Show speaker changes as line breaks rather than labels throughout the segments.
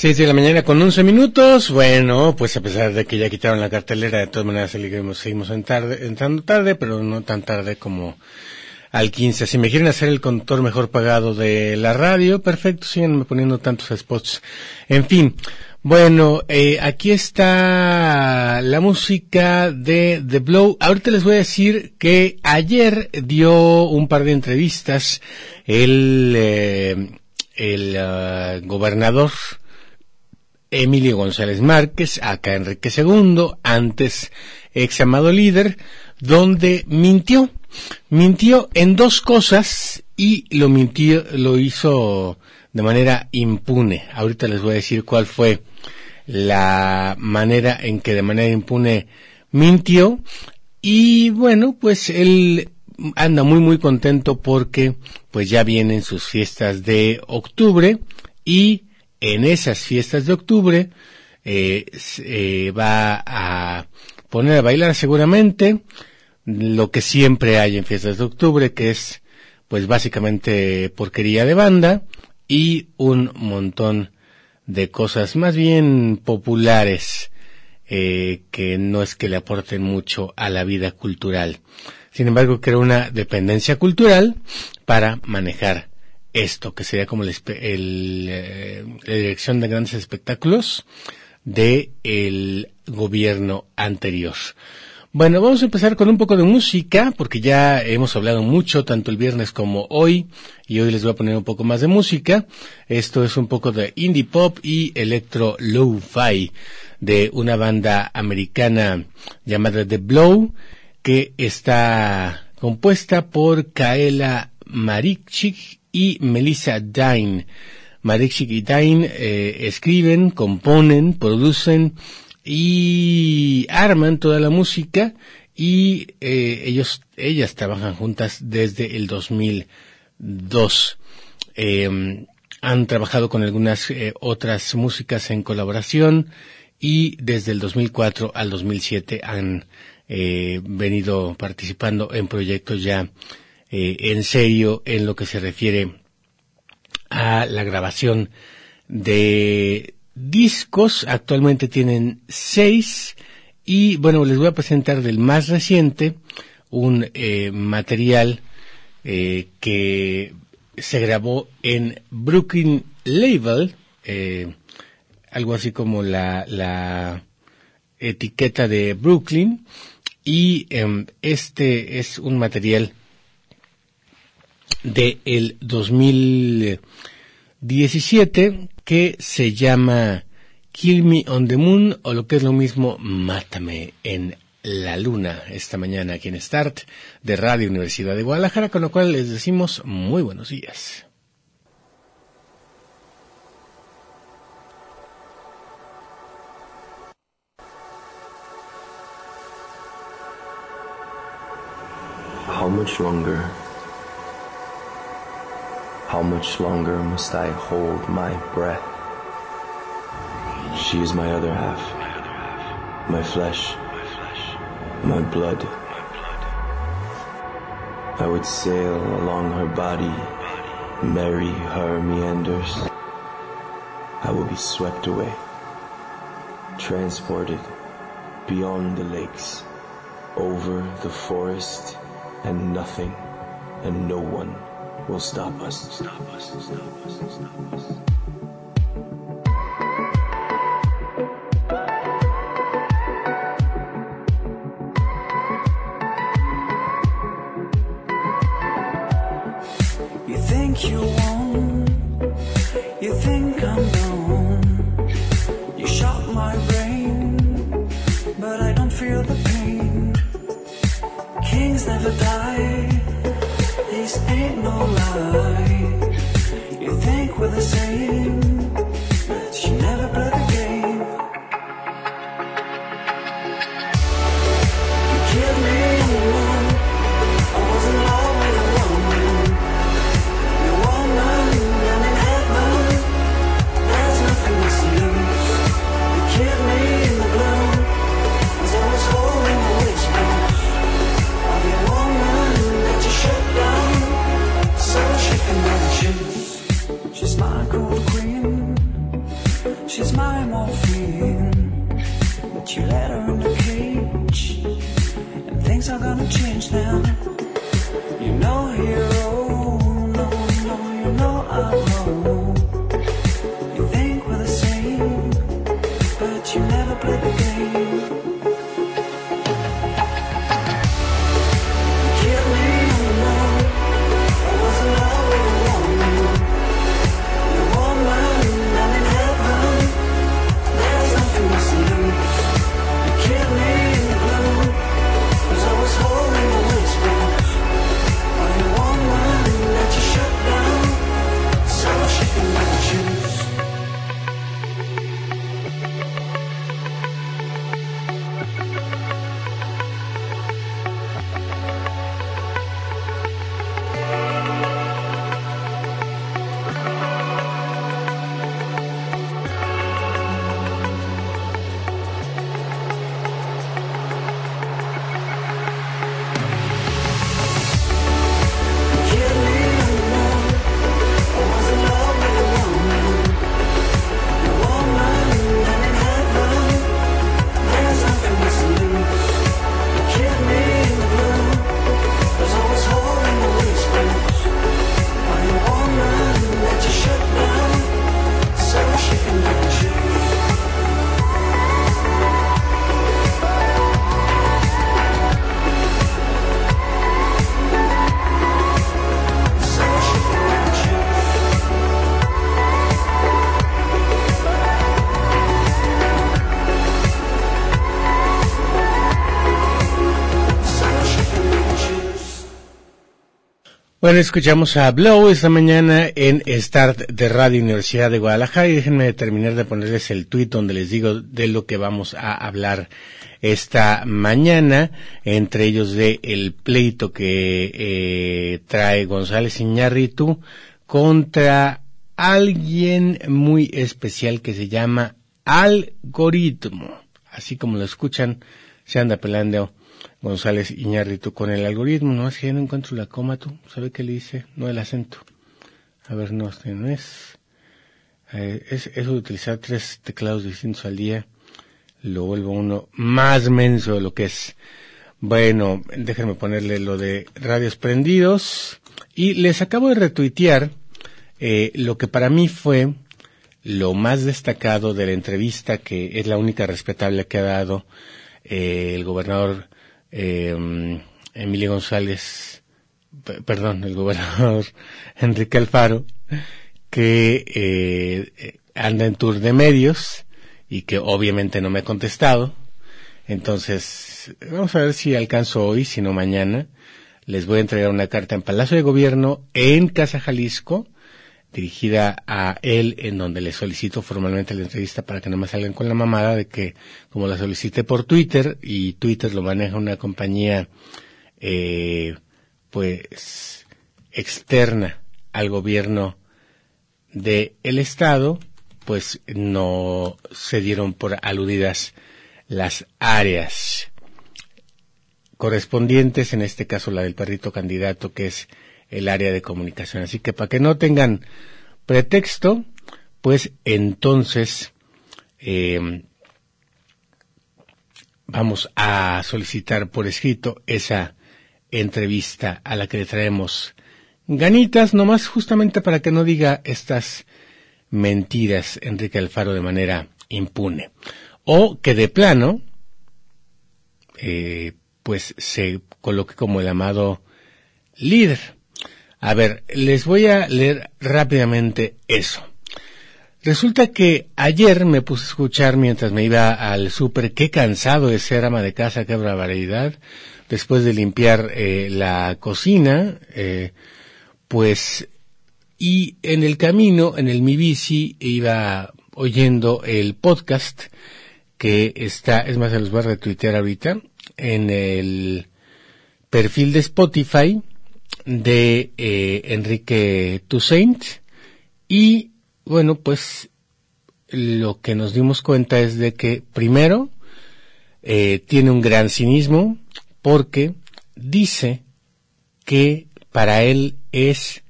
Seis de la mañana con 11 minutos. Bueno, pues a pesar de que ya quitaron la cartelera, de todas maneras seguimos, entrando tarde, pero no tan tarde como al 15. Si me quieren hacer el conductor mejor pagado de la radio, perfecto, siguen poniendo tantos spots. En fin, bueno, eh, aquí está la música de The Blow. Ahorita les voy a decir que ayer dio un par de entrevistas el, eh, el uh, gobernador Emilio González Márquez, acá Enrique II, antes ex amado líder, donde mintió. Mintió en dos cosas y lo mintió, lo hizo de manera impune. Ahorita les voy a decir cuál fue la manera en que de manera impune mintió. Y bueno, pues él anda muy muy contento porque pues ya vienen sus fiestas de octubre y en esas fiestas de octubre eh, eh, va a poner a bailar seguramente lo que siempre hay en fiestas de octubre, que es pues básicamente porquería de banda y un montón de cosas más bien populares eh, que no es que le aporten mucho a la vida cultural. Sin embargo, crea una dependencia cultural para manejar esto, que sería como eh, la dirección de grandes espectáculos de el gobierno anterior. Bueno, vamos a empezar con un poco de música, porque ya hemos hablado mucho, tanto el viernes como hoy, y hoy les voy a poner un poco más de música. Esto es un poco de indie pop y electro lo-fi de una banda americana llamada The Blow, que está compuesta por Kaela Marichik y Melissa Dine. Marichik y Dine eh, escriben, componen, producen y arman toda la música y eh, ellos ellas trabajan juntas desde el 2002 eh, han trabajado con algunas eh, otras músicas en colaboración y desde el 2004 al 2007 han venido participando en proyectos ya eh, en serio en lo que se refiere a la grabación de discos. Actualmente tienen seis y bueno, les voy a presentar del más reciente un eh, material eh, que se grabó en Brooklyn Label, eh, algo así como la, la etiqueta de Brooklyn y eh, este es un material de el 2017 que se llama Kill Me on the Moon o lo que es lo mismo Mátame en la Luna esta mañana aquí en Start de Radio Universidad de Guadalajara, con lo cual les decimos muy buenos días.
How much longer must I hold my breath? She is my other half, my flesh, my blood. I would sail along her body, marry her meanders. I will be swept away, transported beyond the lakes, over the forest, and nothing and no one will stop us. Stop us. Stop us. Stop us.
Bueno, escuchamos a Blow esta mañana en Start de Radio Universidad de Guadalajara y déjenme terminar de ponerles el tuit donde les digo de lo que vamos a hablar esta mañana, entre ellos de el pleito que eh, trae González Iñárritu contra alguien muy especial que se llama algoritmo. Así como lo escuchan, se anda pelando González Iñárritu con el algoritmo. No, es que ya no encuentro la coma, tú. ¿Sabe qué le dice? No el acento. A ver, no, este no es. Eh, es eso de utilizar tres teclados distintos al día lo vuelvo uno más menso de lo que es. Bueno, déjenme ponerle lo de radios prendidos y les acabo de retuitear eh, lo que para mí fue lo más destacado de la entrevista que es la única respetable que ha dado eh, el gobernador eh, Emilio González, perdón, el gobernador Enrique Alfaro, que eh, anda en tour de medios y que obviamente no me ha contestado. Entonces, vamos a ver si alcanzo hoy, si no mañana. Les voy a entregar una carta en Palacio de Gobierno en Casa Jalisco, dirigida a él, en donde le solicito formalmente la entrevista para que no me salgan con la mamada de que, como la solicité por Twitter, y Twitter lo maneja una compañía, eh, pues, externa al gobierno de el Estado, pues no se dieron por aludidas las áreas correspondientes, en este caso la del perrito candidato, que es el área de comunicación. Así que para que no tengan pretexto, pues entonces eh, vamos a solicitar por escrito esa entrevista a la que le traemos ganitas, nomás justamente para que no diga estas mentiras Enrique Alfaro de manera impune. O que de plano, eh, pues se coloque como el amado líder. A ver, les voy a leer rápidamente eso. Resulta que ayer me puse a escuchar mientras me iba al súper, qué cansado de ser ama de casa, qué barbaridad, después de limpiar eh, la cocina, eh, pues y en el camino, en el mi bici, iba oyendo el podcast que está, es más, se los voy a retuitear ahorita, en el perfil de Spotify de eh, Enrique Toussaint y bueno, pues lo que nos dimos cuenta es de que primero eh, tiene un gran cinismo porque dice que para él es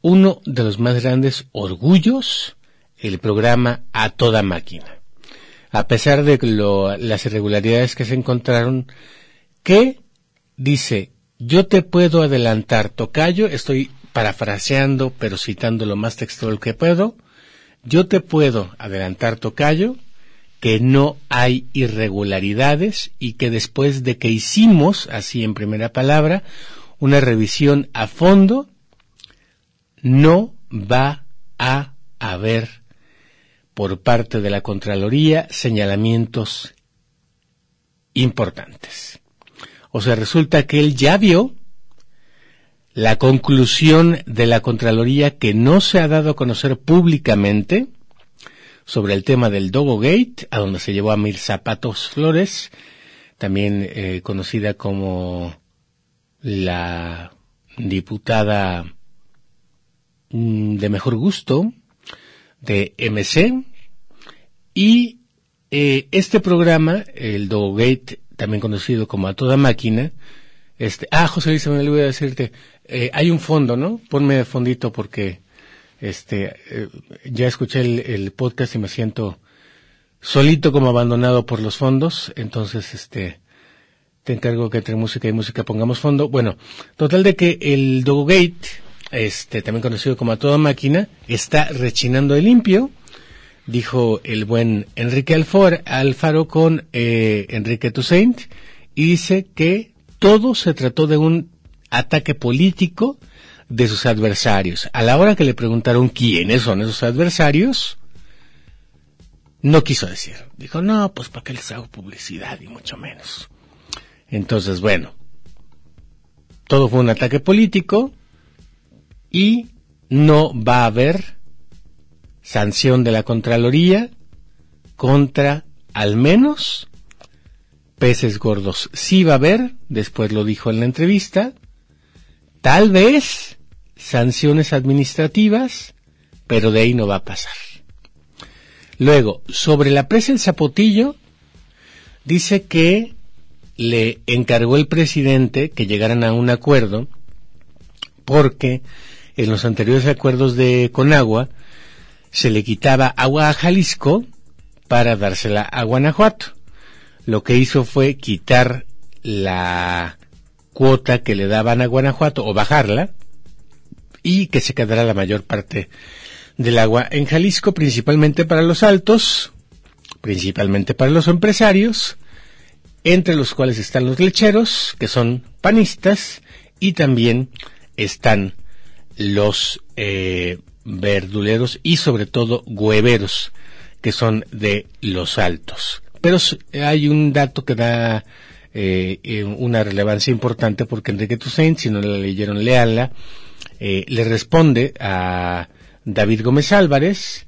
uno de los más grandes orgullos el programa A Toda Máquina. A pesar de lo, las irregularidades que se encontraron, que dice, yo te puedo adelantar, Tocayo, estoy parafraseando, pero citando lo más textual que puedo, yo te puedo adelantar, Tocayo, que no hay irregularidades y que después de que hicimos, así en primera palabra, una revisión a fondo, no va a haber por parte de la Contraloría señalamientos importantes. O sea, resulta que él ya vio la conclusión de la Contraloría que no se ha dado a conocer públicamente sobre el tema del Dogo Gate, a donde se llevó a Mir Zapatos Flores, también eh, conocida como la diputada Mm, de mejor gusto de MC y eh, este programa, el Dogate, también conocido como A Toda Máquina, este, ah, José Luis, me voy a decirte, eh, hay un fondo, ¿no? Ponme fondito porque, este, eh, ya escuché el, el, podcast y me siento solito como abandonado por los fondos, entonces, este, te encargo que entre música y música pongamos fondo. Bueno, total de que el Dogate, este, también conocido como a toda máquina, está rechinando de limpio, dijo el buen Enrique Alfor, Alfaro con eh, Enrique Toussaint, y dice que todo se trató de un ataque político de sus adversarios. A la hora que le preguntaron quiénes son esos adversarios, no quiso decir. Dijo, no, pues para qué les hago publicidad y mucho menos. Entonces, bueno, todo fue un ataque político, y no va a haber sanción de la Contraloría contra al menos peces gordos. Sí va a haber, después lo dijo en la entrevista, tal vez sanciones administrativas, pero de ahí no va a pasar. Luego, sobre la presa El Zapotillo, dice que le encargó el presidente que llegaran a un acuerdo porque en los anteriores acuerdos de Conagua se le quitaba agua a Jalisco para dársela a Guanajuato. Lo que hizo fue quitar la cuota que le daban a Guanajuato o bajarla y que se quedara la mayor parte del agua en Jalisco, principalmente para los altos, principalmente para los empresarios, entre los cuales están los lecheros, que son panistas, y también están los eh, verduleros y sobre todo hueveros, que son de los altos. Pero hay un dato que da eh, eh, una relevancia importante porque Enrique Toussaint, si no la leyeron, leanla, eh, le responde a David Gómez Álvarez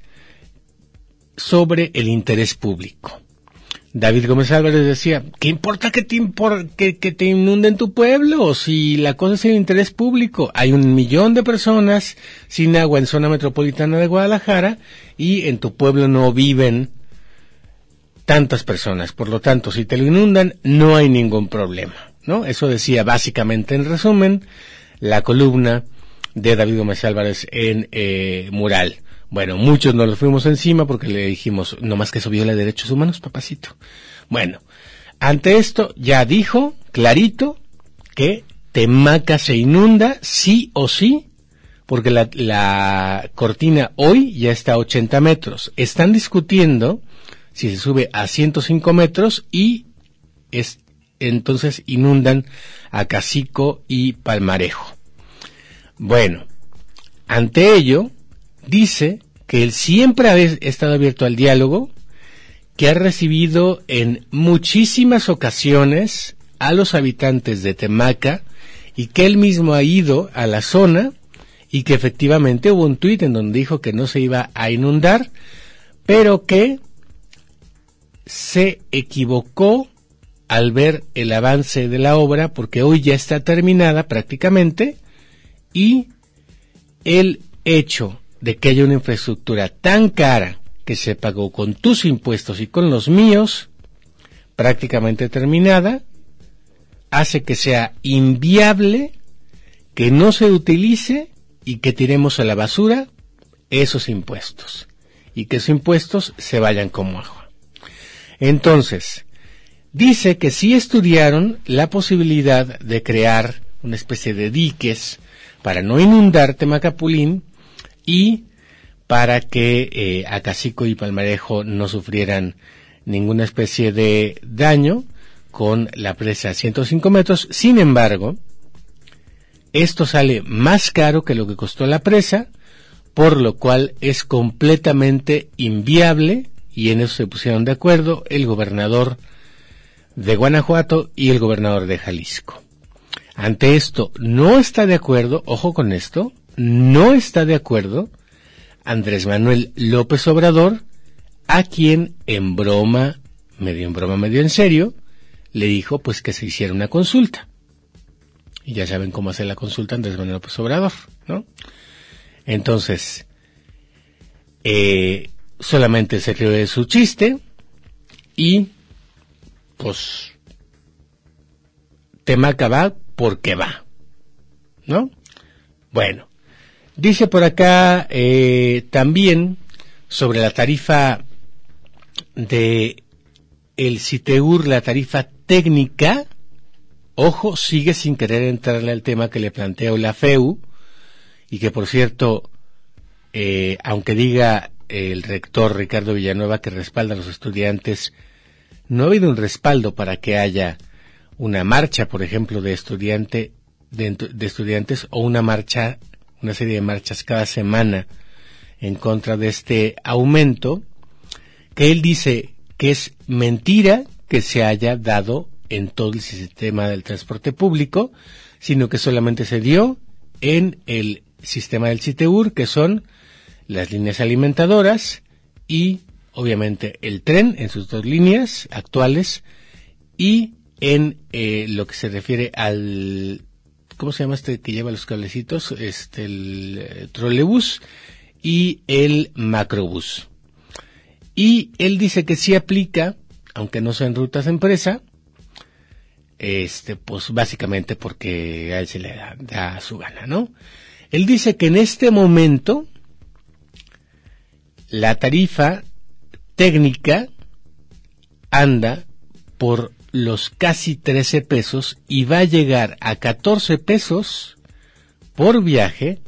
sobre el interés público. David Gómez Álvarez decía, ¿qué importa que te, que, te inunden tu pueblo si la cosa es el interés público? Hay un millón de personas sin agua en zona metropolitana de Guadalajara y en tu pueblo no viven tantas personas. Por lo tanto, si te lo inundan, no hay ningún problema. ¿no? Eso decía básicamente en resumen la columna de David Gómez Álvarez en eh, Mural. Bueno, muchos nos lo fuimos encima porque le dijimos, no más que eso viola derechos humanos, papacito. Bueno, ante esto ya dijo clarito que Temaca se inunda sí o sí, porque la, la cortina hoy ya está a 80 metros. Están discutiendo si se sube a 105 metros y es, entonces inundan a Cacico y Palmarejo. Bueno, ante ello, dice que él siempre ha estado abierto al diálogo, que ha recibido en muchísimas ocasiones a los habitantes de Temaca y que él mismo ha ido a la zona y que efectivamente hubo un tuit en donde dijo que no se iba a inundar, pero que se equivocó al ver el avance de la obra porque hoy ya está terminada prácticamente y el hecho de que haya una infraestructura tan cara que se pagó con tus impuestos y con los míos, prácticamente terminada, hace que sea inviable que no se utilice y que tiremos a la basura esos impuestos y que esos impuestos se vayan como agua. Entonces, dice que sí estudiaron la posibilidad de crear una especie de diques para no inundar Temacapulín y para que eh, Acacico y Palmarejo no sufrieran ninguna especie de daño con la presa a 105 metros. Sin embargo, esto sale más caro que lo que costó la presa, por lo cual es completamente inviable y en eso se pusieron de acuerdo el gobernador de Guanajuato y el gobernador de Jalisco. Ante esto, no está de acuerdo, ojo con esto, no está de acuerdo Andrés Manuel López Obrador, a quien en broma, medio en broma, medio en serio, le dijo pues que se hiciera una consulta. Y ya saben cómo hacer la consulta Andrés Manuel López Obrador, ¿no? Entonces, eh, solamente se rió de su chiste y pues Temaca va porque va, ¿no? Bueno, Dice por acá eh, también sobre la tarifa de el CITEUR, la tarifa técnica, ojo, sigue sin querer entrarle al tema que le planteó la FEU, y que por cierto, eh, aunque diga el rector Ricardo Villanueva que respalda a los estudiantes, no ha habido un respaldo para que haya una marcha, por ejemplo, de estudiante de, de estudiantes o una marcha una serie de marchas cada semana en contra de este aumento, que él dice que es mentira que se haya dado en todo el sistema del transporte público, sino que solamente se dio en el sistema del CITEUR, que son las líneas alimentadoras y obviamente el tren en sus dos líneas actuales y en eh, lo que se refiere al ¿cómo se llama este que lleva los cablecitos? Este el eh, trolebús y el macrobús. Y él dice que sí aplica, aunque no sean rutas de empresa, este, pues básicamente porque a él se le da, da su gana, ¿no? Él dice que en este momento la tarifa técnica anda por los casi 13 pesos y va a llegar a 14 pesos por viaje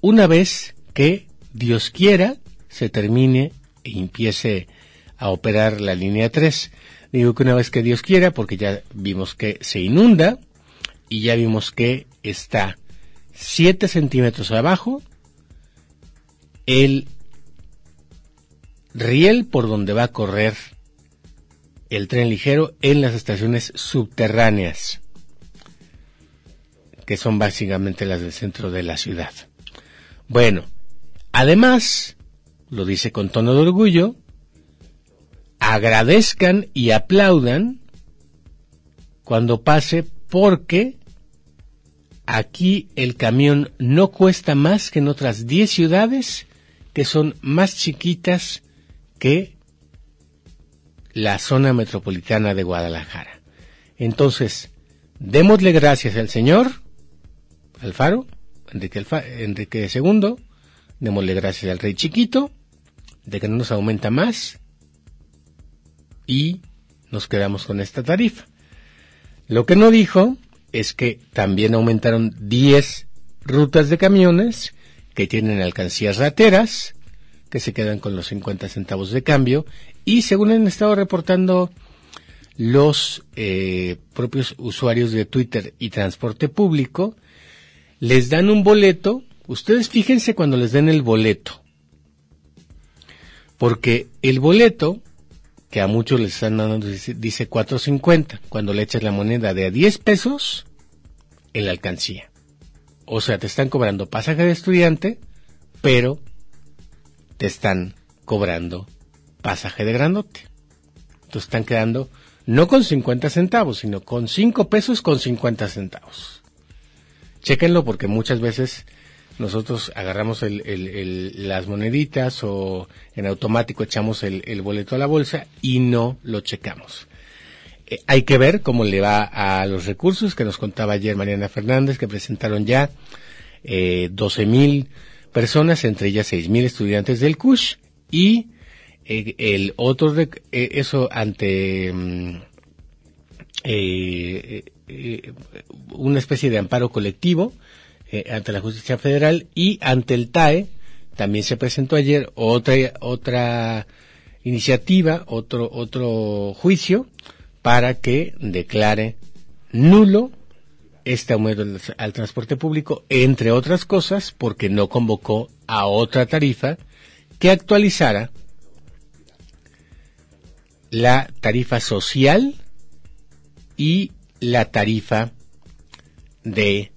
una vez que Dios quiera se termine y empiece a operar la línea 3. Digo que una vez que Dios quiera, porque ya vimos que se inunda y ya vimos que está 7 centímetros abajo el riel por donde va a correr el tren ligero en las estaciones subterráneas, que son básicamente las del centro de la ciudad. Bueno, además, lo dice con tono de orgullo, agradezcan y aplaudan cuando pase porque aquí el camión no cuesta más que en otras 10 ciudades que son más chiquitas que la zona metropolitana de Guadalajara. Entonces, démosle gracias al Señor, Alfaro, Enrique, II, démosle gracias al Rey Chiquito, de que no nos aumenta más, y nos quedamos con esta tarifa. Lo que no dijo es que también aumentaron 10 rutas de camiones que tienen alcancías rateras, que se quedan con los 50 centavos de cambio, y según han estado reportando los eh, propios usuarios de Twitter y transporte público, les dan un boleto, ustedes fíjense cuando les den el boleto, porque el boleto que a muchos les están dando, dice, dice 4.50, cuando le echas la moneda de a 10 pesos en la alcancía. O sea, te están cobrando pasaje de estudiante, pero te están cobrando pasaje de grandote. Entonces están quedando no con 50 centavos, sino con 5 pesos con 50 centavos. Chéquenlo porque muchas veces nosotros agarramos el, el, el, las moneditas o en automático echamos el, boleto a la bolsa y no lo checamos. Eh, hay que ver cómo le va a los recursos que nos contaba ayer Mariana Fernández, que presentaron ya eh, 12 mil personas, entre ellas 6 mil estudiantes del CUSH y eh, el otro, eh, eso ante mm, eh, eh, una especie de amparo colectivo, ante la justicia federal y ante el TAE. También se presentó ayer otra otra iniciativa otro otro juicio para que declare nulo este aumento al, transporte público entre otras cosas porque no convocó a otra tarifa que actualizara la tarifa social y la tarifa de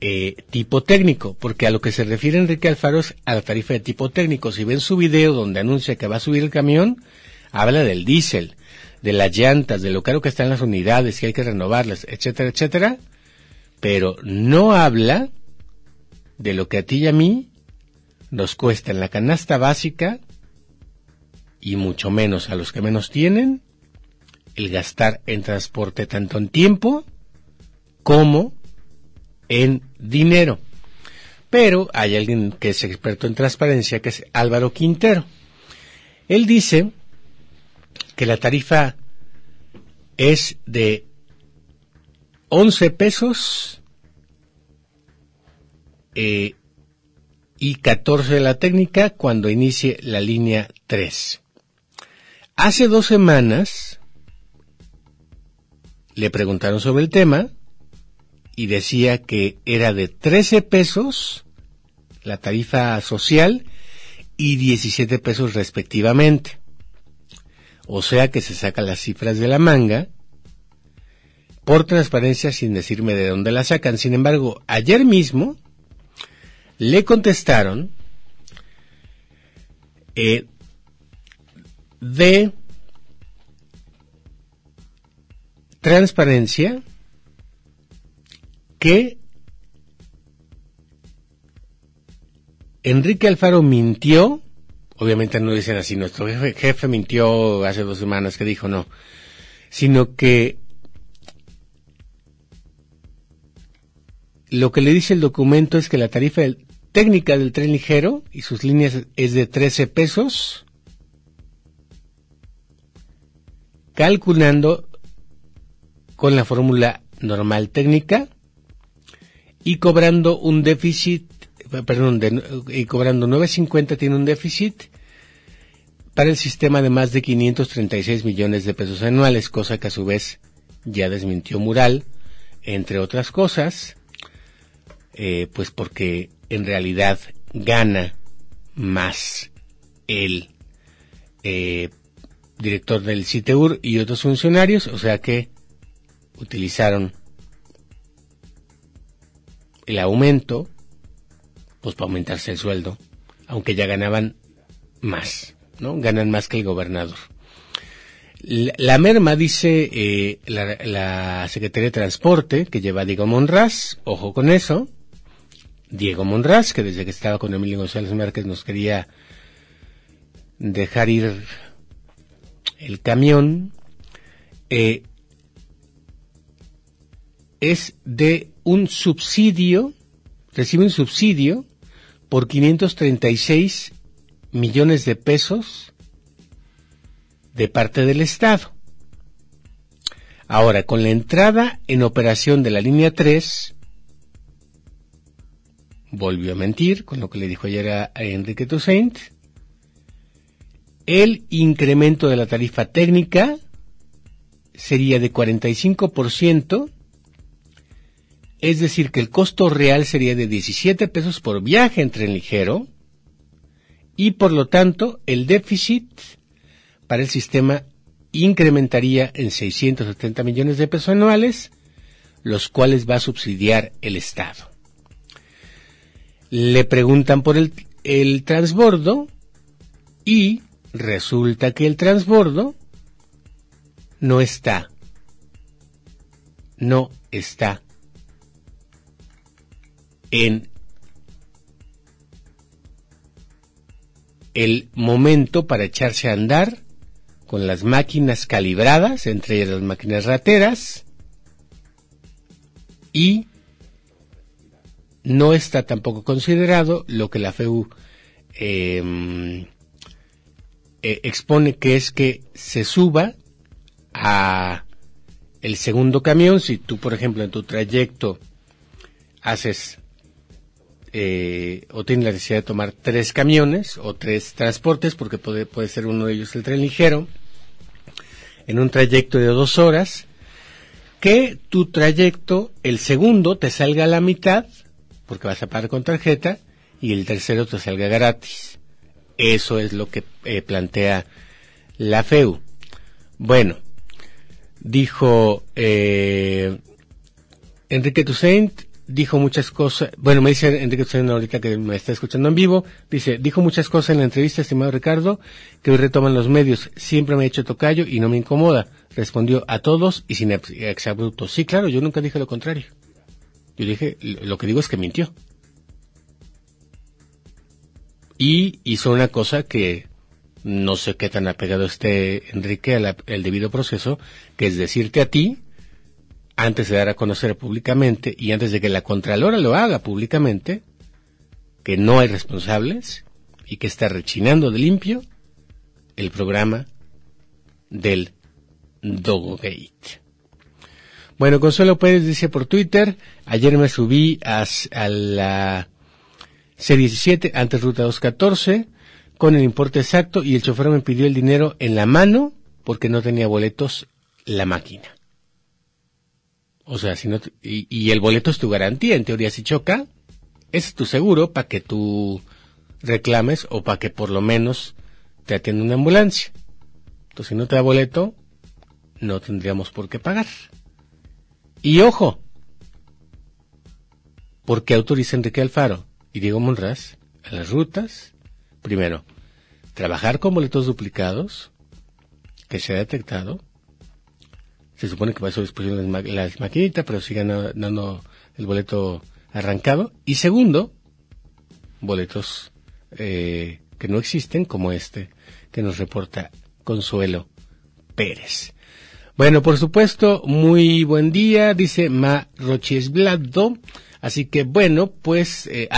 eh, tipo técnico, porque a lo que se refiere Enrique Alfaro es a la tarifa de tipo técnico. Si ven su video donde anuncia que va a subir el camión, habla del diésel, de las llantas, de lo caro que están las unidades, que hay que renovarlas, etcétera, etcétera, pero no habla de lo que a ti y a mí nos cuesta en la canasta básica y mucho menos a los que menos tienen el gastar en transporte tanto en tiempo como en dinero. Pero hay alguien que es experto en transparencia, que es Álvaro Quintero. Él dice que la tarifa es de 11 pesos eh, y 14 de la técnica cuando inicie la línea 3. Hace dos semanas le preguntaron sobre el tema y decía que era de 13 pesos la tarifa social y 17 pesos respectivamente. O sea que se sacan las cifras de la manga por transparencia sin decirme de dónde la sacan. Sin embargo, ayer mismo Le contestaron eh, de transparencia que Enrique Alfaro mintió, obviamente no dicen así, nuestro jefe, mintió hace dos semanas que dijo no, sino que lo que le dice el documento es que la tarifa técnica del tren ligero y sus líneas es de 13 pesos, calculando con la fórmula normal técnica y cobrando un déficit, perdón, de- y cobrando 9.50 tiene un déficit para el sistema de más de 536 millones de pesos anuales, cosa que a su vez ya desmintió Mural, entre otras cosas, eh, pues porque en realidad gana más el eh, director del CITEUR y otros funcionarios, o sea que utilizaron el aumento pues para aumentarse el sueldo, aunque ya ganaban más, ¿no? Ganan más que el gobernador. La, la merma dice eh, la, la Secretaría de Transporte que lleva Diego Monraz, ojo con eso, Diego Monraz, que desde que estaba con Emilio González Márquez nos quería dejar ir el camión, eh, es de un subsidio, recibe un subsidio por 536 millones de pesos de parte del Estado. Ahora, con la entrada en operación de la línea 3, volvió a mentir con lo que le dijo ayer a, Enrique Toussaint, el incremento de la tarifa técnica sería de 45%, es decir, que el costo real sería de 17 pesos por viaje en tren ligero, y por lo tanto el déficit para el sistema incrementaría en 670 millones de pesos anuales, los cuales va a subsidiar el Estado. Le preguntan por el, el transbordo y resulta que el transbordo no está, no está en el momento para echarse a andar con las máquinas calibradas, entre ellas las máquinas rateras, y no está tampoco considerado lo que la FEU eh, eh, expone que es que se suba a el segundo camión, si tú por ejemplo en tu trayecto haces eh, o tienes la necesidad de tomar tres camiones o tres transportes, porque puede, puede ser uno de ellos el tren ligero, en un trayecto de dos horas, que tu trayecto, el segundo te salga a la mitad, porque vas a pagar con tarjeta, y el tercero te salga gratis. Eso es lo que eh, plantea la FEU. Bueno, dijo eh, Enrique Toussaint, dijo muchas cosas, bueno, me dice Enrique Toussaint ahorita que me está escuchando en vivo, dice, dijo muchas cosas en la entrevista, estimado Ricardo, que hoy retoman los medios, siempre me ha hecho tocayo y no me incomoda, respondió a todos y sin ex- exabruptos. Sí, claro, yo nunca dije lo contrario. Yo dije, lo que digo es que mintió. Y hizo una cosa que no sé qué tan apegado esté Enrique al debido proceso, que es decirte a ti, antes de dar a conocer públicamente y antes de que la Contralora lo haga públicamente, que no hay responsables y que está rechinando de limpio el programa del Dogogate. Bueno, Consuelo Pérez dice por Twitter, ayer me subí a, a la C17, antes ruta 214, con el importe exacto y el chofer me pidió el dinero en la mano porque no tenía boletos la máquina. O sea, si no, y, y el boleto es tu garantía, en teoría si choca, es tu seguro para que tú reclames o para que por lo menos te atienda una ambulancia. Entonces, si no te da boleto, no tendríamos por qué pagar. Y ojo, ¿por qué autoriza Enrique Alfaro y Diego Monraz a las rutas. Primero, trabajar con boletos duplicados que se ha detectado. Se supone que su disposición las, ma- las maquinitas, pero sigan dando el boleto arrancado. Y segundo, boletos eh, que no existen, como este que nos reporta Consuelo Pérez. Bueno, por supuesto, muy buen día, dice Ma Rochesblado. Así que bueno, pues, eh,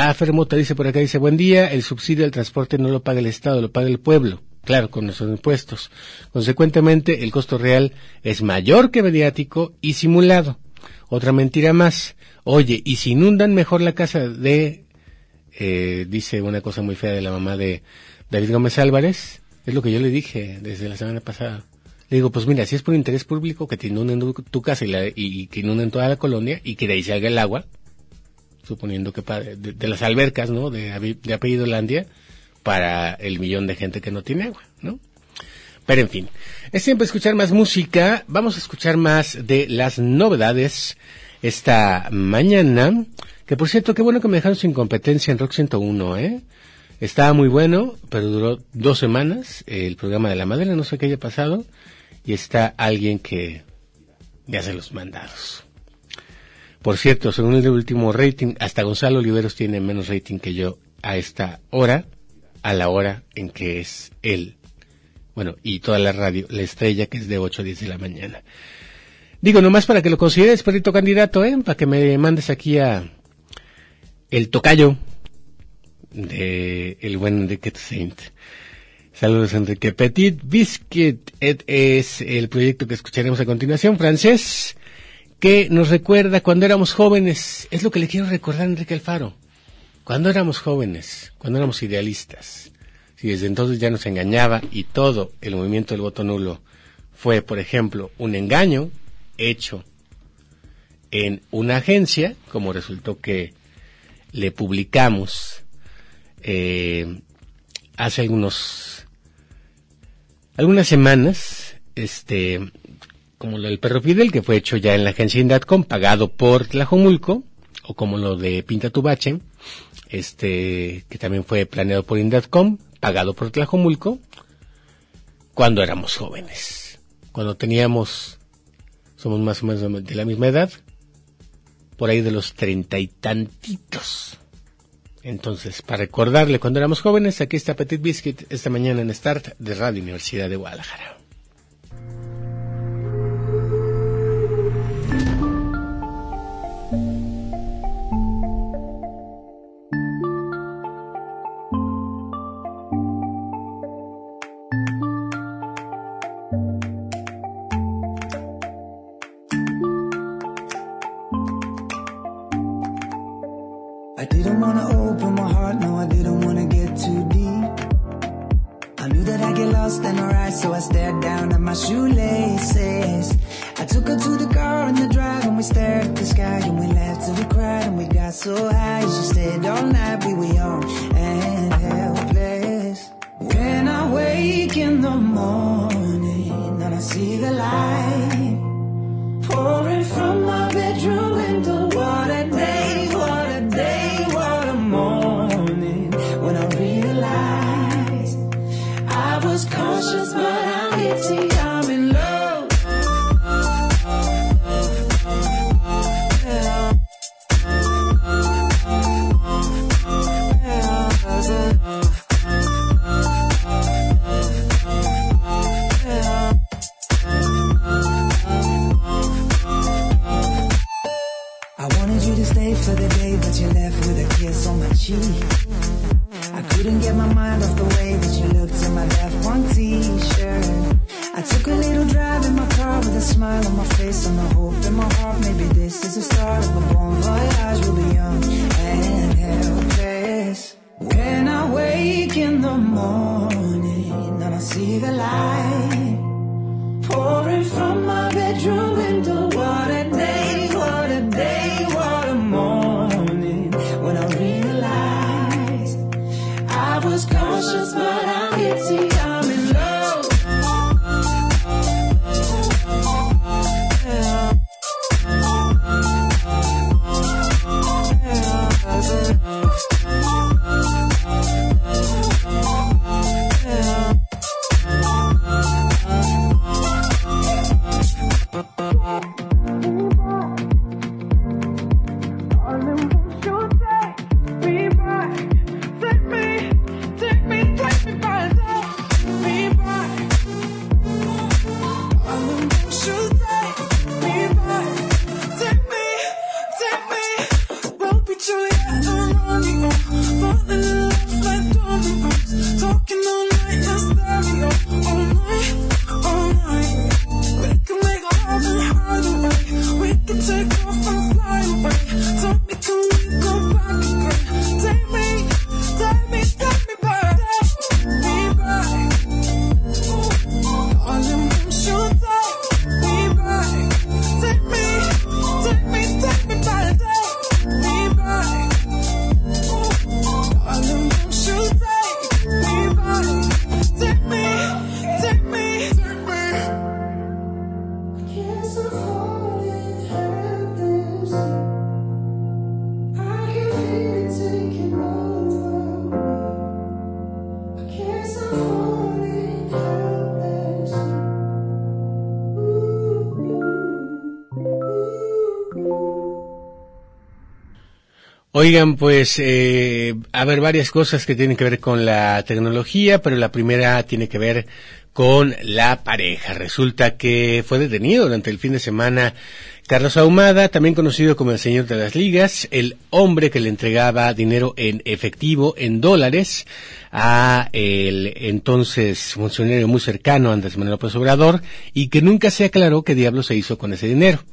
dice por acá, dice, buen día, el subsidio al transporte no lo paga el Estado, lo paga el pueblo. Claro, con nuestros impuestos. Consecuentemente, el costo real es mayor que mediático y simulado. Otra mentira más. Oye, ¿y si inundan mejor la casa de, eh, dice una cosa muy fea de la mamá de David Gómez Álvarez? Es lo que yo le dije desde la semana pasada. Le digo, pues mira, si es por interés público que te inunden tu, casa y, la- y que inunden toda la colonia y que de ahí salga el agua, suponiendo que de, las albercas, ¿no? De, de apellido Landia, para el millón de gente que no tiene agua, ¿no? Pero en fin, es siempre escuchar más música. Vamos a escuchar más de las novedades esta mañana. Que por cierto, qué bueno que me dejaron sin competencia en Rock 101, ¿eh? Estaba muy bueno, pero duró dos semanas el programa de la madera, no sé qué haya pasado. Y está alguien que me hace los mandados. Por cierto, según el último rating, hasta Gonzalo Oliveros tiene menos rating que yo a esta hora, a la hora en que es él. Bueno, y toda la radio, la estrella que es de 8 a 10 de la mañana. Digo, nomás para que lo consideres, perrito candidato, ¿eh? Para que me mandes aquí a el tocayo de el buen Enrique Saint. Saludos, Enrique. Petit Biscuit es el proyecto que escucharemos a continuación, francés, que nos recuerda cuando éramos jóvenes. Es lo que le quiero recordar a Enrique Alfaro. Cuando éramos jóvenes, cuando éramos idealistas. Si desde entonces ya nos engañaba y todo el movimiento del voto nulo fue, por ejemplo, un engaño hecho en una agencia, como resultó que le publicamos eh, hace algunos algunas semanas, este, como lo del perro Fidel, que fue hecho ya en la agencia Indatcom, pagado por Tlajomulco, o como lo de Pinta tu Bache, este, que también fue planeado por Indatcom, pagado por Tlajomulco, cuando éramos jóvenes, cuando teníamos, somos más o menos de la misma edad, por ahí de los treinta y tantitos. Entonces, para recordarle cuando éramos jóvenes, aquí está Petit Biscuit esta mañana en Start de Radio Universidad de Guadalajara.
Wake in the morning, and I see the light pouring from
Oigan, pues, eh, a ver, varias cosas que tienen que ver con la tecnología, pero la primera tiene que ver con la pareja. Resulta que fue detenido durante el fin de semana Carlos Ahumada, también conocido como el señor de las ligas, el hombre que le entregaba dinero en efectivo, en dólares, a el entonces funcionario muy cercano, Andrés Manuel López Obrador, y que nunca se aclaró qué diablo se hizo con ese dinero.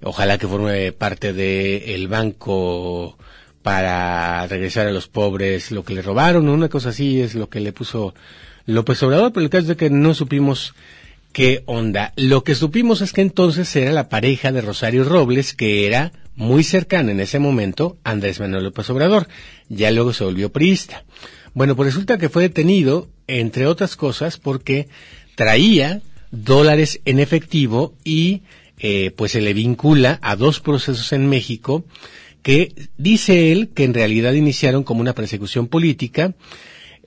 Ojalá que forme parte del banco para regresar a los pobres lo que le robaron, una cosa así es lo que le puso López Obrador, pero el caso es que no supimos qué onda. Lo que supimos es que entonces era la pareja de Rosario Robles, que era muy cercana en ese momento a Andrés Manuel López Obrador. Ya luego se volvió priista. Bueno, pues resulta que fue detenido, entre otras cosas, porque traía dólares en efectivo y eh, pues se le vincula a dos procesos en México que dice él que en realidad iniciaron como una persecución política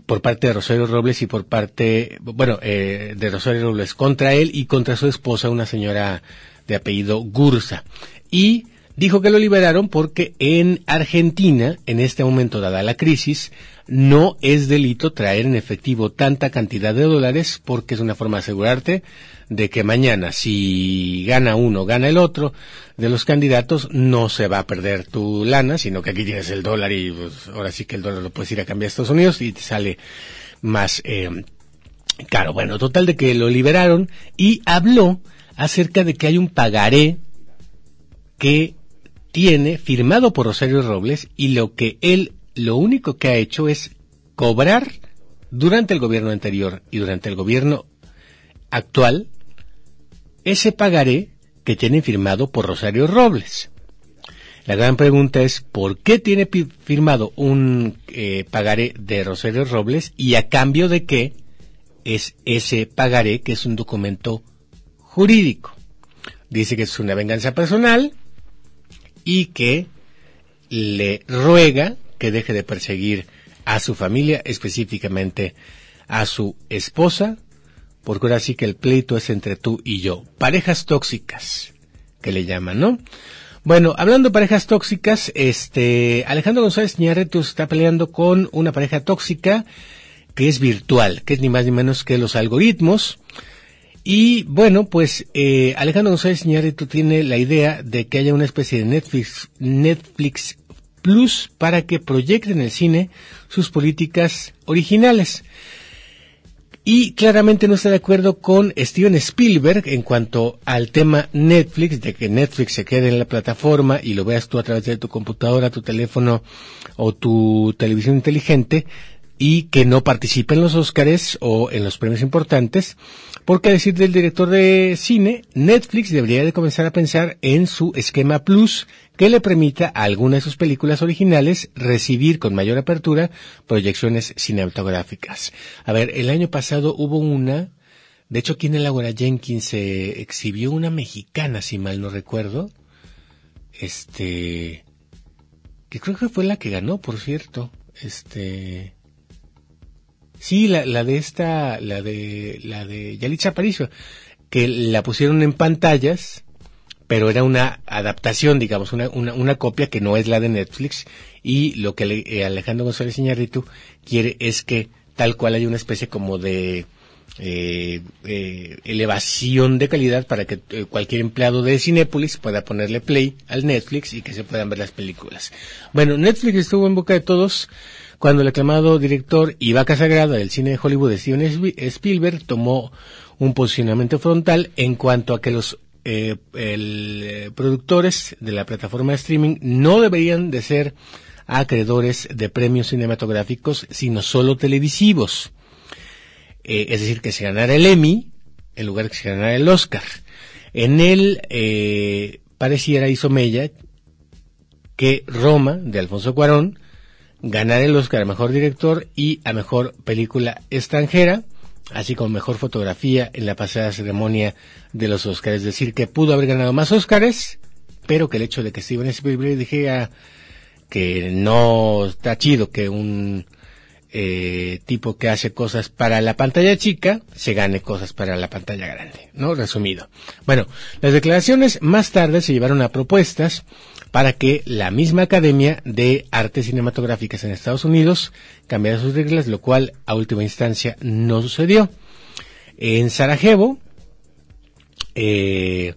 por parte de Rosario Robles y por parte, bueno, eh, de Rosario Robles contra él y contra su esposa, una señora de apellido Gursa. Y dijo que lo liberaron porque en Argentina, en este momento dada la crisis, no es delito traer en efectivo tanta cantidad de dólares porque es una forma de asegurarte de que mañana si gana uno, gana el otro de los candidatos, no se va a perder tu lana, sino que aquí tienes el dólar y pues, ahora sí que el dólar lo puedes ir a cambiar a Estados Unidos y te sale más eh, caro. Bueno, total de que lo liberaron y habló acerca de que hay un pagaré que tiene firmado por Rosario Robles y lo que él lo único que ha hecho es cobrar durante el gobierno anterior y durante el gobierno actual ese pagaré que tiene firmado por Rosario Robles. La gran pregunta es por qué tiene firmado un eh, pagaré de Rosario Robles y a cambio de qué es ese pagaré que es un documento jurídico. Dice que es una venganza personal y que le ruega que deje de perseguir a su familia, específicamente a su esposa, porque ahora sí que el pleito es entre tú y yo. Parejas tóxicas, que le llaman, ¿no? Bueno, hablando de parejas tóxicas, este, Alejandro González Ñarretu está peleando con una pareja tóxica que es virtual, que es ni más ni menos que los algoritmos. Y bueno, pues eh, Alejandro González Iñárritu tiene la idea de que haya una especie de Netflix, Netflix Plus para que proyecten en el cine sus políticas originales. Y claramente no está de acuerdo con Steven Spielberg en cuanto al tema Netflix, de que Netflix se quede en la plataforma y lo veas tú a través de tu computadora, tu teléfono o tu televisión inteligente y que no participe en los Óscares o en los premios importantes, porque a decir del director de cine, Netflix debería de comenzar a pensar en su esquema Plus que le permita a alguna de sus películas originales recibir con mayor apertura proyecciones cinematográficas. A ver, el año pasado hubo una, de hecho aquí en el Ágora Jenkins se exhibió una mexicana, si mal no recuerdo, este, que creo que fue la que ganó, por cierto, este, Sí, la, la de esta, la de, la de Yalitza Aparicio, que la pusieron en pantallas, pero era una adaptación, digamos, una, una, una copia que no es la de Netflix, y lo que le- eh, Alejandro González Iñárritu quiere es que tal cual haya una especie como de eh, eh, elevación de calidad para que eh, cualquier empleado de Cinépolis pueda ponerle play al Netflix y que se puedan ver las películas. Bueno, Netflix estuvo en boca de todos cuando el aclamado director y vaca sagrada del cine de Hollywood Steven Spi- Spielberg tomó un posicionamiento frontal en cuanto a que los eh, el, eh, productores de la plataforma de streaming no deberían de ser acreedores de premios cinematográficos, sino solo televisivos. Eh, es decir, que se ganara el Emmy en lugar de que se ganara el Oscar. En él eh, pareciera, hizo Mella, que Roma, de Alfonso Cuarón, ganara el Oscar a Mejor Director y a Mejor Película Extranjera, así como Mejor Fotografía en la pasada ceremonia de los Oscars. Es decir, que pudo haber ganado más Oscars, pero que el hecho de que Steven Spielberg dijera que no está chido que un eh, tipo que hace cosas para la pantalla chica se gane cosas para la pantalla grande, ¿no? Resumido. Bueno, las declaraciones más tarde se llevaron a propuestas para que la misma Academia de Artes Cinematográficas en Estados Unidos cambiara sus reglas, lo cual a última instancia no sucedió. En Sarajevo, eh,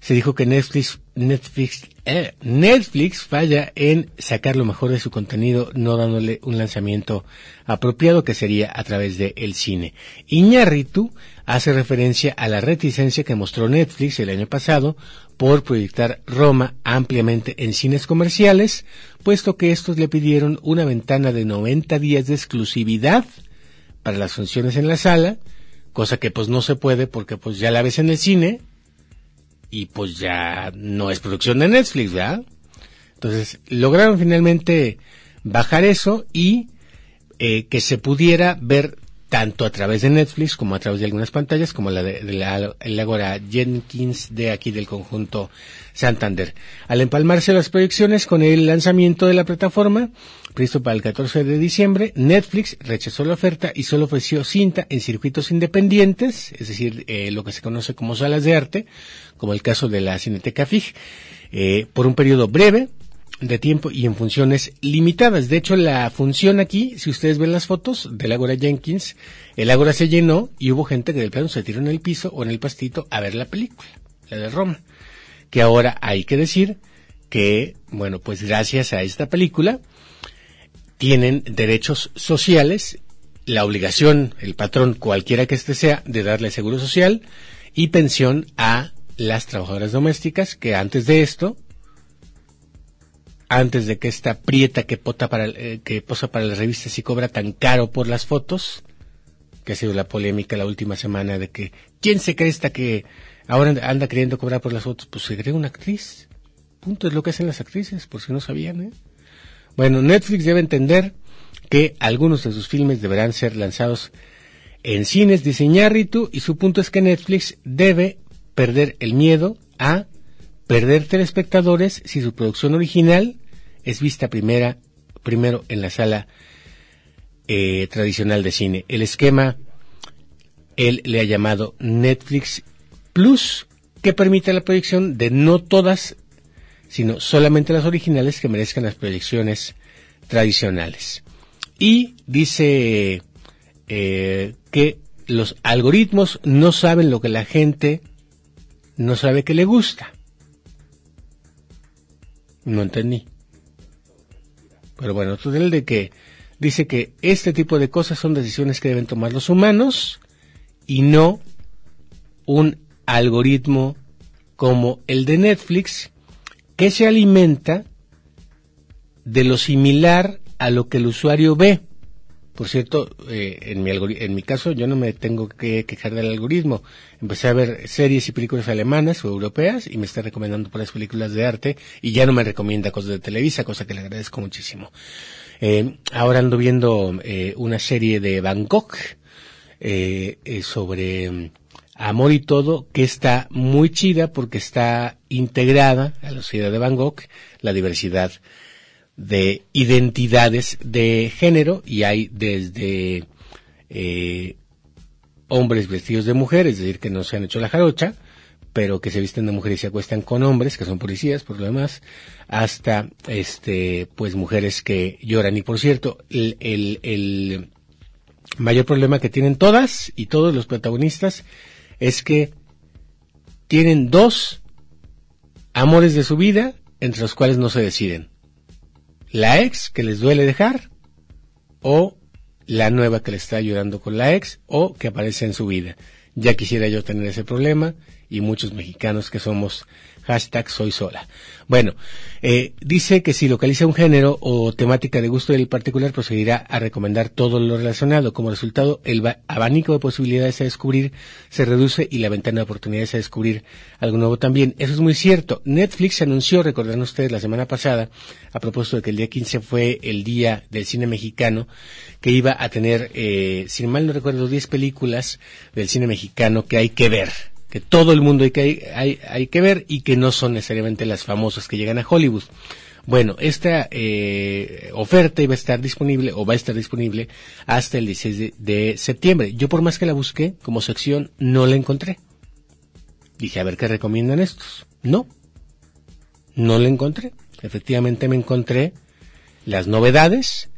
se dijo que Netflix, Netflix, eh, Netflix falla en sacar lo mejor de su contenido, no dándole un lanzamiento apropiado que sería a través de el cine. Iñárritu hace referencia a la reticencia que mostró Netflix el año pasado por proyectar Roma ampliamente en cines comerciales, puesto que estos le pidieron una ventana de 90 días de exclusividad para las funciones en la sala, cosa que pues no se puede porque pues ya la ves en el cine y pues ya no es producción de Netflix, ¿verdad? Entonces lograron finalmente bajar eso y eh, que se pudiera ver tanto a través de Netflix como a través de algunas pantallas, como la de, la, Agora Jenkins de aquí del conjunto Santander. Al empalmarse las proyecciones con el lanzamiento de la plataforma, previsto para el 14 de diciembre, Netflix rechazó la oferta y solo ofreció cinta en circuitos independientes, es decir, eh, lo que se conoce como salas de arte, como el caso de la Cineteca FIG, eh, por un periodo breve, de tiempo y en funciones limitadas. De hecho, la función aquí, si ustedes ven las fotos del Ágora Jenkins, el Ágora se llenó y hubo gente que del plano se tiró en el piso o en el pastito a ver la película, la de Roma. Que ahora hay que decir que, bueno, pues gracias a esta película, tienen derechos sociales, la obligación, el patrón, cualquiera que éste sea, de darle seguro social y pensión a las trabajadoras domésticas que antes de esto antes de que esta prieta que, pota para, eh, que posa para las revistas y cobra tan caro por las fotos, que ha sido la polémica la última semana de que, ¿quién se cree esta que ahora anda queriendo cobrar por las fotos? Pues se cree una actriz. Punto, es lo que hacen las actrices, por si no sabían, ¿eh? Bueno, Netflix debe entender que algunos de sus filmes deberán ser lanzados en cines, dice Iñárritu, y su punto es que Netflix debe perder el miedo a perder telespectadores si su producción original es vista primera, primero en la sala eh, tradicional de cine. El esquema, él le ha llamado Netflix Plus, que permite la proyección de no todas, sino solamente las originales que merezcan las proyecciones tradicionales. Y dice eh, que los algoritmos no saben lo que la gente no sabe que le gusta. No entendí. Pero bueno, el de que dice que este tipo de cosas son decisiones que deben tomar los humanos y no un algoritmo como el de Netflix que se alimenta de lo similar a lo que el usuario ve. Por cierto, eh, en, mi en mi caso yo no me tengo que quejar del algoritmo. Empecé a ver series y películas alemanas o europeas y me está recomendando por las películas de arte y ya no me recomienda cosas de Televisa, cosa que le agradezco muchísimo. Eh, ahora ando viendo eh, una serie de Bangkok eh, eh sobre mm, amor y todo que está muy chida porque está integrada a la sociedad de Bangkok la diversidad de identidades de género y hay desde eh, hombres vestidos de mujeres, es decir, que no se han hecho la jarocha, pero que se visten de mujeres y se acuestan con hombres, que son policías por lo demás, hasta este pues mujeres que lloran. Y por cierto, el, el, el mayor problema que tienen todas y todos los protagonistas es que tienen dos amores de su vida entre los cuales no se deciden la ex que les duele dejar o la nueva que le está ayudando con la ex o que aparece en su vida. Ya quisiera yo tener ese problema y muchos mexicanos que somos hashtag soy sola. Bueno, eh, dice que si localiza un género o temática de gusto del particular, procederá a recomendar todo lo relacionado. Como resultado, el abanico de posibilidades a descubrir se reduce y la ventana de oportunidades a descubrir algo nuevo también. Eso es muy cierto. Netflix anunció, recordarán ustedes la semana pasada, a propósito de que el día 15 fue el día del cine mexicano, que iba a tener, eh, si mal no recuerdo, 10 películas del cine mexicano que hay que ver que todo el mundo hay que, hay, hay que ver y que no son necesariamente las famosas que llegan a Hollywood. Bueno, esta eh, oferta iba a estar disponible o va a estar disponible hasta el 16 de, septiembre. Yo por más que la busqué como sección no la encontré. Dije, a ver qué recomiendan estos. No, no la encontré. Efectivamente me encontré las novedades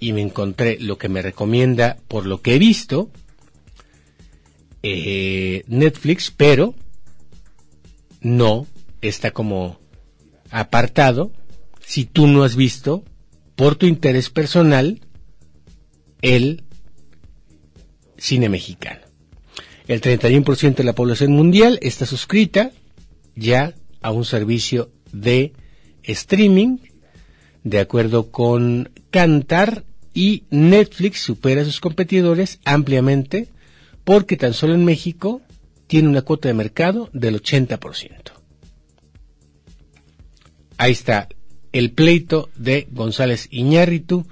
y me encontré lo que me recomienda por lo que he visto eh, Netflix, pero no está como apartado si tú no has visto por tu interés personal el cine mexicano. El 31% de la población mundial está suscrita ya a un servicio de streaming, de acuerdo con Cantar, y Netflix supera a sus competidores ampliamente porque tan solo en México tiene una cuota de mercado del 80%. Ahí está el pleito de González Iñárritu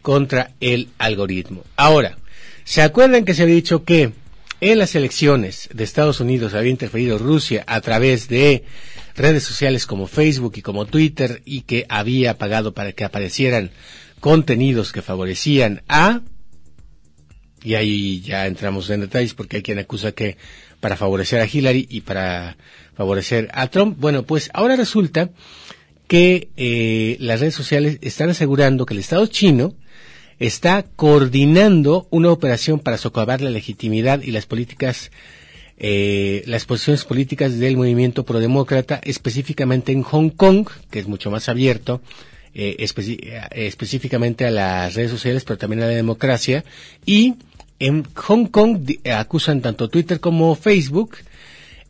contra el algoritmo. Ahora, ¿se acuerdan que se había dicho que en las elecciones de Estados Unidos había interferido Rusia a través de redes sociales como Facebook y como Twitter y que había pagado para que aparecieran contenidos que favorecían a y ahí ya entramos en detalles porque hay quien acusa que para favorecer a Hillary y para favorecer a Trump. Bueno, pues ahora resulta que eh, las redes sociales están asegurando que el Estado chino está coordinando una operación para socavar la legitimidad y las políticas, eh, las posiciones políticas del movimiento prodemócrata, específicamente en Hong Kong, que es mucho más abierto, eh, específicamente a las redes sociales, pero también a la democracia, y en Hong Kong acusan tanto Twitter como Facebook,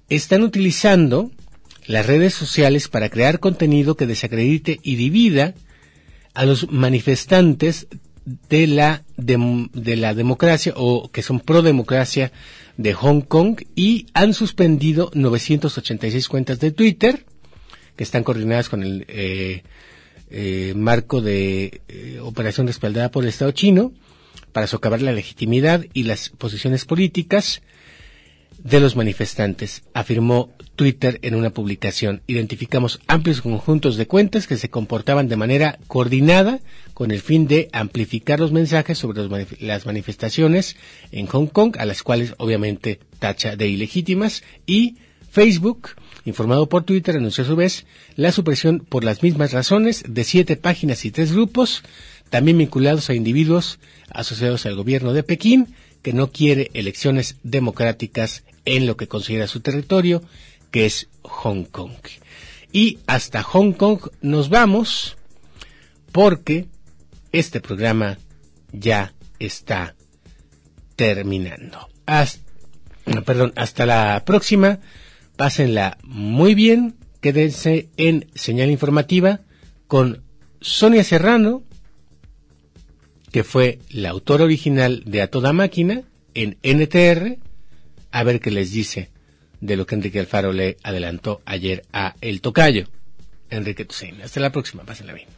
están utilizando las redes sociales para crear contenido que desacredite y divida a los manifestantes de la, de, la democracia o que son pro democracia de Hong Kong y han suspendido 986 cuentas de Twitter que están coordinadas con el eh, eh, marco de eh, operación respaldada por el Estado chino para socavar la legitimidad y las posiciones políticas de los manifestantes, afirmó Twitter en una publicación. Identificamos amplios conjuntos de cuentas que se comportaban de manera coordinada con el fin de amplificar los mensajes sobre las manifestaciones en Hong Kong, a las cuales obviamente tacha de ilegítimas, y Facebook, informado por Twitter, anunció a su vez la supresión por las mismas razones de siete páginas y tres grupos también vinculados a individuos asociados al gobierno de Pekín, que no quiere elecciones democráticas en lo que considera su territorio, que es Hong Kong. Y hasta Hong Kong nos vamos porque este programa ya está terminando. Hasta, perdón, hasta la próxima. Pásenla muy bien. Quédense en señal informativa con Sonia Serrano que fue la autora original de A Toda Máquina en NTR, a ver qué les dice de lo que Enrique Alfaro le adelantó ayer a El Tocayo. Enrique Tusein. Hasta la próxima, pásenla bien.